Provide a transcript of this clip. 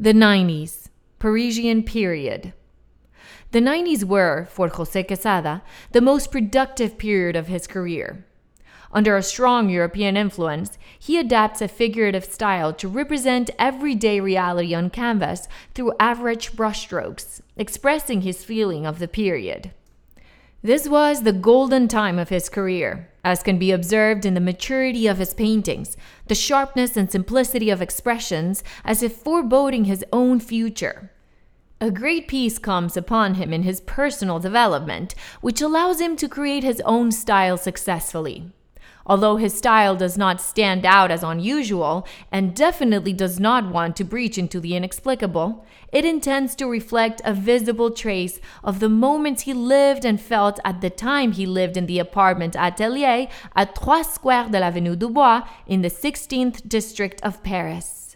The 90s, Parisian period. The 90s were, for Jose Quessada, the most productive period of his career. Under a strong European influence, he adapts a figurative style to represent everyday reality on canvas through average brushstrokes, expressing his feeling of the period. This was the golden time of his career, as can be observed in the maturity of his paintings, the sharpness and simplicity of expressions, as if foreboding his own future. A great peace comes upon him in his personal development, which allows him to create his own style successfully. Although his style does not stand out as unusual and definitely does not want to breach into the inexplicable, it intends to reflect a visible trace of the moments he lived and felt at the time he lived in the apartment Atelier at Trois Squares de l'Avenue du Bois in the 16th district of Paris.